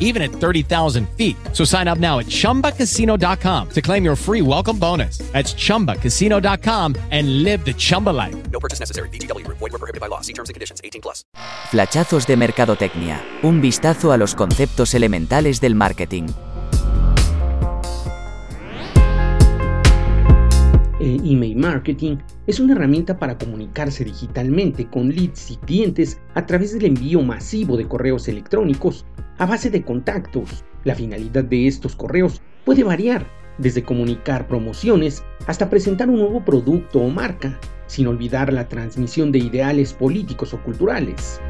even at 30,000 feet. So sign up now at chumbacasino.com to claim your free welcome bonus. That's chumbacasino.com and live the Chumba life. No purchase necessary. VGW Group. Void were prohibited by law. See terms and conditions. 18 plus. Flachazos de Mercadotecnia. Un vistazo a los conceptos elementales del marketing. El email marketing es una herramienta para comunicarse digitalmente con leads y clientes a través del envío masivo de correos electrónicos a base de contactos. La finalidad de estos correos puede variar, desde comunicar promociones hasta presentar un nuevo producto o marca, sin olvidar la transmisión de ideales políticos o culturales.